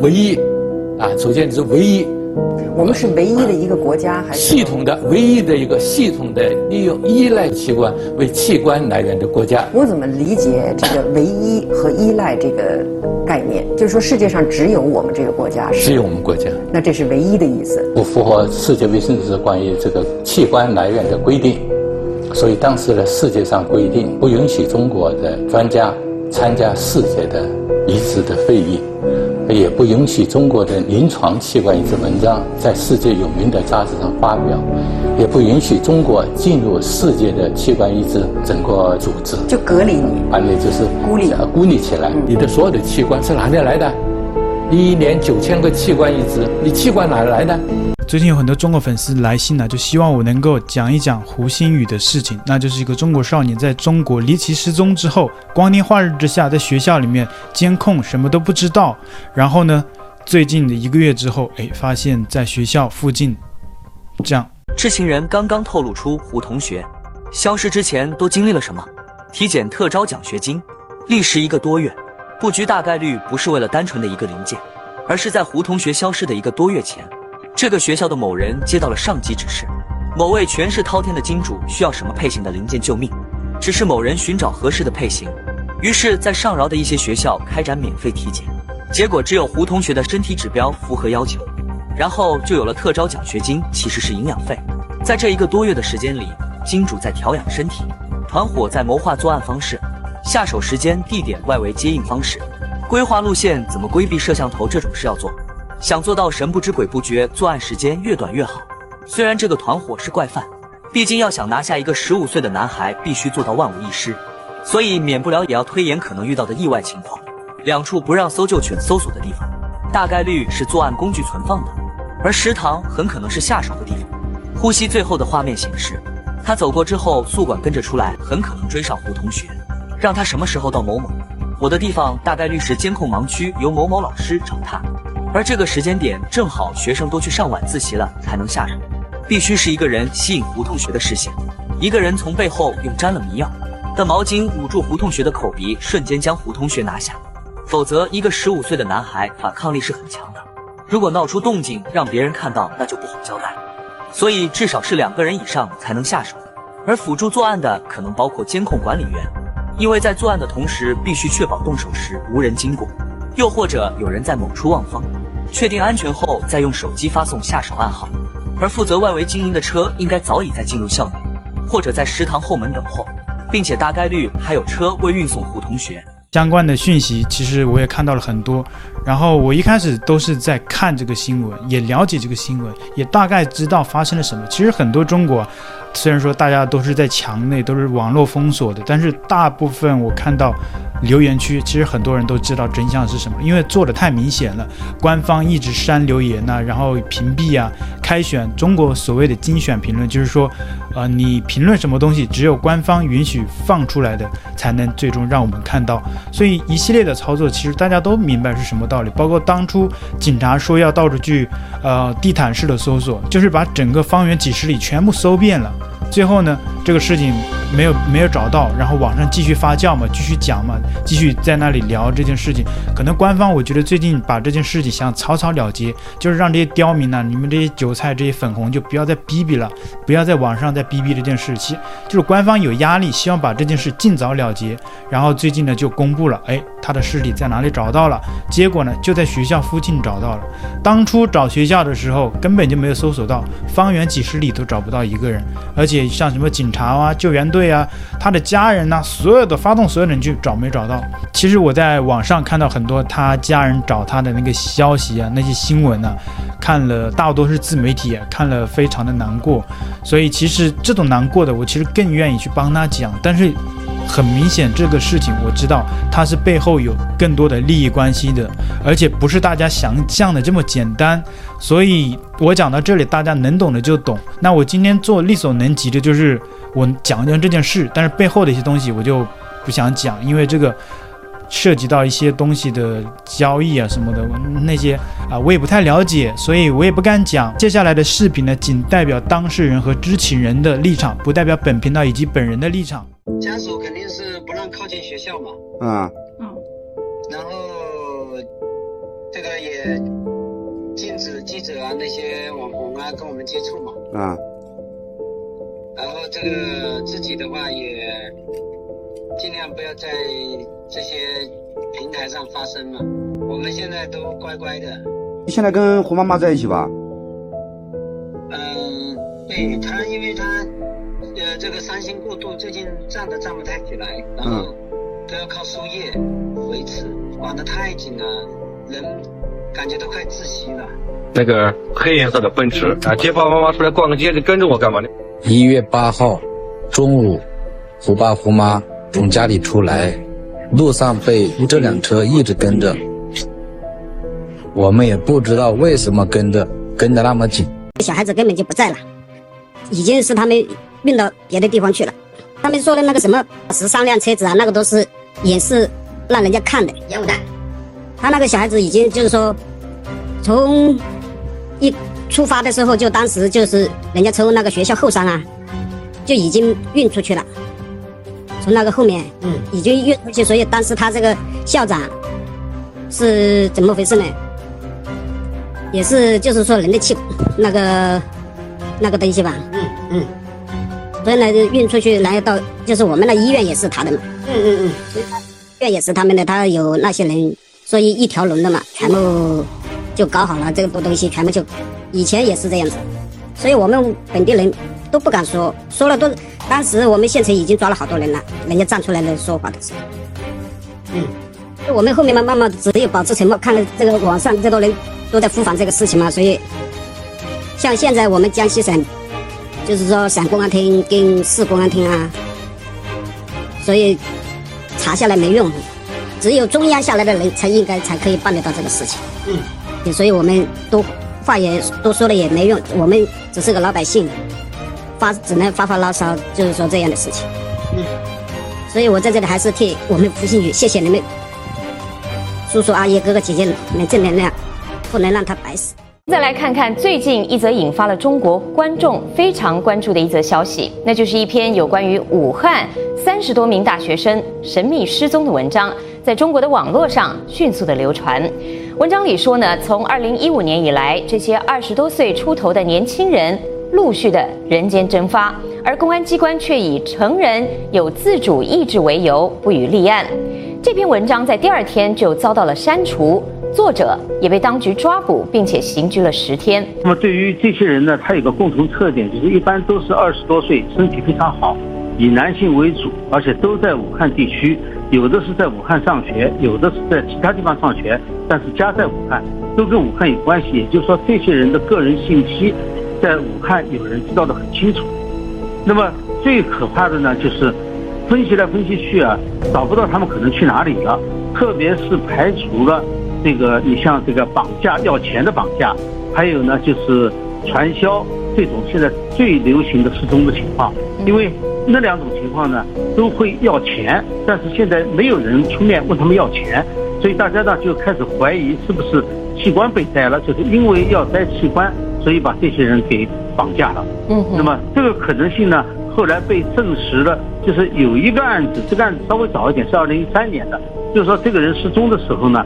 唯一，啊，首先你是唯一。我们是唯一的一个国家，还是系统的唯一的一个系统的利用依赖器官为器官来源的国家？我怎么理解这个唯一和依赖这个概念？就是说世界上只有我们这个国家是？只有我们国家。那这是唯一的意思？不符合世界卫生组织关于这个器官来源的规定，所以当时呢世界上规定不允许中国的专家参加世界的移植的会议。也不允许中国的临床器官移植文章在世界有名的杂志上发表，也不允许中国进入世界的器官移植整个组织，就隔离你，把你就是孤立孤立起来。你的所有的器官是哪里来的？一年九千个器官移植，你器官哪来的？最近有很多中国粉丝来信呢，就希望我能够讲一讲胡鑫宇的事情。那就是一个中国少年在中国离奇失踪之后，光天化日之下，在学校里面监控什么都不知道。然后呢，最近的一个月之后，哎，发现在学校附近这样。知情人刚刚透露出胡同学消失之前都经历了什么：体检特招奖学金，历时一个多月。布局大概率不是为了单纯的一个零件，而是在胡同学消失的一个多月前。这个学校的某人接到了上级指示，某位权势滔天的金主需要什么配型的零件救命，只是某人寻找合适的配型。于是，在上饶的一些学校开展免费体检，结果只有胡同学的身体指标符合要求，然后就有了特招奖学金，其实是营养费。在这一个多月的时间里，金主在调养身体，团伙在谋划作案方式，下手时间、地点、外围接应方式，规划路线，怎么规避摄像头这种事要做。想做到神不知鬼不觉，作案时间越短越好。虽然这个团伙是怪犯，毕竟要想拿下一个十五岁的男孩，必须做到万无一失，所以免不了也要推演可能遇到的意外情况。两处不让搜救犬搜索的地方，大概率是作案工具存放的，而食堂很可能是下手的地方。呼吸最后的画面显示，他走过之后，宿管跟着出来，很可能追上胡同学，让他什么时候到某某。我的地方大概率是监控盲区，由某某老师找他。而这个时间点正好学生都去上晚自习了，才能下手。必须是一个人吸引胡同学的视线，一个人从背后用沾了迷药的毛巾捂住胡同学的口鼻，瞬间将胡同学拿下。否则，一个十五岁的男孩反抗力是很强的，如果闹出动静让别人看到，那就不好交代。所以至少是两个人以上才能下手。而辅助作案的可能包括监控管理员，因为在作案的同时必须确保动手时无人经过。又或者有人在某处望风，确定安全后再用手机发送下手暗号，而负责外围经营的车应该早已在进入校内，或者在食堂后门等候，并且大概率还有车未运送胡同学。相关的讯息其实我也看到了很多，然后我一开始都是在看这个新闻，也了解这个新闻，也大概知道发生了什么。其实很多中国。虽然说大家都是在墙内，都是网络封锁的，但是大部分我看到留言区，其实很多人都知道真相是什么，因为做的太明显了。官方一直删留言呐、然后屏蔽啊，开选中国所谓的精选评论，就是说，呃，你评论什么东西，只有官方允许放出来的，才能最终让我们看到。所以一系列的操作，其实大家都明白是什么道理。包括当初警察说要到处去，呃，地毯式的搜索，就是把整个方圆几十里全部搜遍了。最后呢，这个事情没有没有找到，然后网上继续发酵嘛，继续讲嘛，继续在那里聊这件事情。可能官方我觉得最近把这件事情想草草了结，就是让这些刁民呢、你们这些韭菜、这些粉红就不要再逼逼了，不要在网上再逼逼这件事情。就是官方有压力，希望把这件事尽早了结。然后最近呢就公布了，哎，他的尸体在哪里找到了？结果呢就在学校附近找到了。当初找学校的时候根本就没有搜索到，方圆几十里都找不到一个人，而且。像什么警察啊、救援队啊、他的家人呐、所有的发动所有人去找没找到。其实我在网上看到很多他家人找他的那个消息啊，那些新闻啊，看了大多是自媒体啊，看了非常的难过。所以其实这种难过的，我其实更愿意去帮他讲。但是很明显，这个事情我知道它是背后有更多的利益关系的，而且不是大家想象的这么简单。所以我讲到这里，大家能懂的就懂。那我今天做力所能及的，就是我讲讲这件事，但是背后的一些东西我就不想讲，因为这个涉及到一些东西的交易啊什么的，那些啊我也不太了解，所以我也不敢讲。接下来的视频呢，仅代表当事人和知情人的立场，不代表本频道以及本人的立场。家属肯定是不让靠近学校嘛。啊。嗯。然后这个个也禁止记者啊那些网红啊跟我们接触嘛。啊。然后这个自己的话也尽量不要在这些平台上发声嘛。我们现在都乖乖的。你现在跟胡妈妈在一起吧？嗯，对他，因为他呃这个伤心过度，最近站都站不太起来，然后都要靠输液维持，管得太紧了，人感觉都快窒息了。那个黑颜色的奔驰啊，接爸爸妈妈出来逛个街，你跟着我干嘛呢？一月八号中午，胡爸胡妈从家里出来，路上被这辆车一直跟着。我们也不知道为什么跟着跟得那么紧。小孩子根本就不在了，已经是他们运到别的地方去了。他们说的那个什么十三辆车子啊，那个都是也是让人家看的烟雾弹。他那个小孩子已经就是说，从一出发的时候就当时就是人家从那个学校后山啊，就已经运出去了。从那个后面，嗯，已经运出去，所以当时他这个校长是怎么回事呢？也是，就是说人的气，那个那个东西吧，嗯嗯，所以呢，运出去，然后到就是我们的医院也是他的嘛，嗯嗯嗯，医院也是他们的，他有那些人，所以一条龙的嘛，全部就搞好了，这个东西全部就，以前也是这样子，所以我们本地人都不敢说，说了都，当时我们县城已经抓了好多人了，人家站出来来说话的时候，嗯，我们后面嘛，慢慢只有保持沉默，看了这个网上这多人。都在呼喊这个事情嘛，所以像现在我们江西省，就是说省公安厅跟市公安厅啊，所以查下来没用，只有中央下来的人才应该才可以办得到这个事情。嗯，所以我们都话也都说了也没用，我们只是个老百姓，发只能发发牢骚，就是说这样的事情。嗯，所以我在这里还是替我们复兴局谢谢你们，叔叔阿姨哥哥姐姐们正能量。不能让他白死。再来看看最近一则引发了中国观众非常关注的一则消息，那就是一篇有关于武汉三十多名大学生神秘失踪的文章，在中国的网络上迅速的流传。文章里说呢，从二零一五年以来，这些二十多岁出头的年轻人陆续的人间蒸发，而公安机关却以成人有自主意志为由不予立案。这篇文章在第二天就遭到了删除。作者也被当局抓捕，并且刑拘了十天。那么对于这些人呢，他有个共同特点，就是一般都是二十多岁，身体非常好，以男性为主，而且都在武汉地区，有的是在武汉上学，有的是在其他地方上学，但是家在武汉，都跟武汉有关系。也就是说，这些人的个人信息在武汉有人知道的很清楚。那么最可怕的呢，就是分析来分析去啊，找不到他们可能去哪里了，特别是排除了。这个你像这个绑架要钱的绑架，还有呢就是传销这种现在最流行的失踪的情况，因为那两种情况呢都会要钱，但是现在没有人出面问他们要钱，所以大家呢就开始怀疑是不是器官被摘了，就是因为要摘器官，所以把这些人给绑架了。嗯，那么这个可能性呢后来被证实了，就是有一个案子，这个案子稍微早一点，是二零一三年的，就是说这个人失踪的时候呢。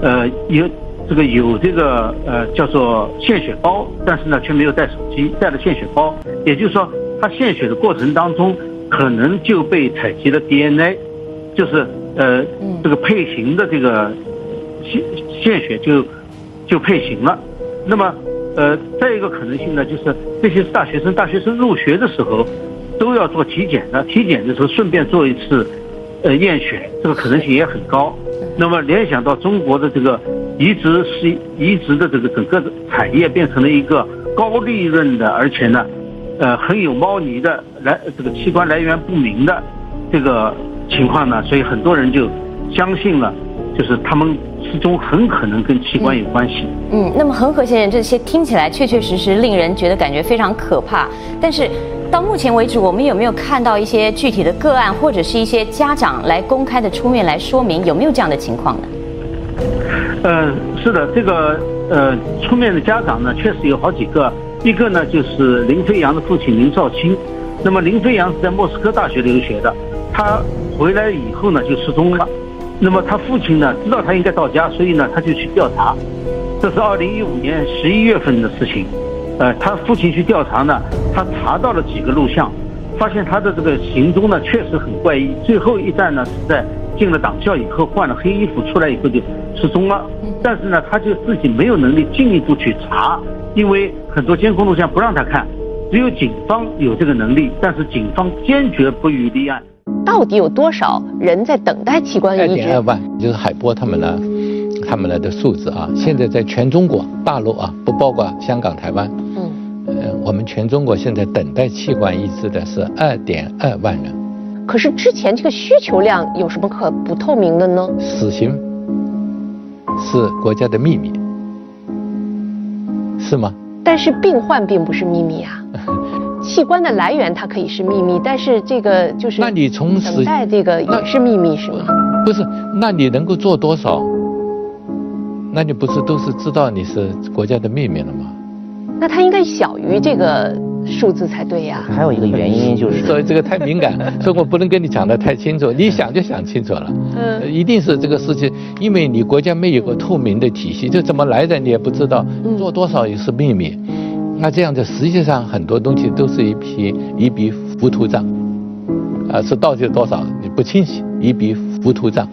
呃，有这个有这个呃叫做献血包，但是呢却没有带手机，带了献血包，也就是说他献血的过程当中可能就被采集了 DNA，就是呃这个配型的这个献献血就就配型了。那么呃再一个可能性呢，就是这些是大学生，大学生入学的时候都要做体检的，体检的时候顺便做一次呃验血，这个可能性也很高。那么联想到中国的这个移植是移植的这个整个产业变成了一个高利润的，而且呢，呃很有猫腻的来这个器官来源不明的这个情况呢，所以很多人就相信了，就是他们失踪很可能跟器官有关系。嗯，嗯，那么恒河先生这些听起来确确实实令人觉得感觉非常可怕，但是。到目前为止，我们有没有看到一些具体的个案，或者是一些家长来公开的出面来说明有没有这样的情况呢？呃，是的，这个呃出面的家长呢，确实有好几个。一个呢就是林飞扬的父亲林少卿。那么林飞扬是在莫斯科大学留学的，他回来以后呢就失踪了。那么他父亲呢，知道他应该到家，所以呢，他就去调查。这是二零一五年十一月份的事情。呃，他父亲去调查呢，他查到了几个录像，发现他的这个行踪呢确实很怪异。最后一站呢是在进了党校以后换了黑衣服出来以后就失踪了。但是呢，他就自己没有能力进一步去查，因为很多监控录像不让他看，只有警方有这个能力，但是警方坚决不予立案。到底有多少人在等待器官移植？二点二万，就是海波他们呢，他们来的数字啊。现在在全中国大陆啊，不包括香港、台湾。嗯。呃，我们全中国现在等待器官移植的是二点二万人。可是之前这个需求量有什么可不透明的呢？死刑是国家的秘密，是吗？但是病患并不是秘密啊。器官的来源它可以是秘密，但是这个就是那你从等待这个也是秘密是吗？不是，那你能够做多少？那你不是都是知道你是国家的秘密了吗？那它应该小于这个数字才对呀。还有一个原因就是，所以这个太敏感，所以我不能跟你讲得太清楚。你想就想清楚了，嗯，一定是这个事情，因为你国家没有个透明的体系，就怎么来的你也不知道，做多少也是秘密。那这样子，实际上很多东西都是一批一笔糊涂账，啊，是到底多少你不清晰，一笔糊涂账。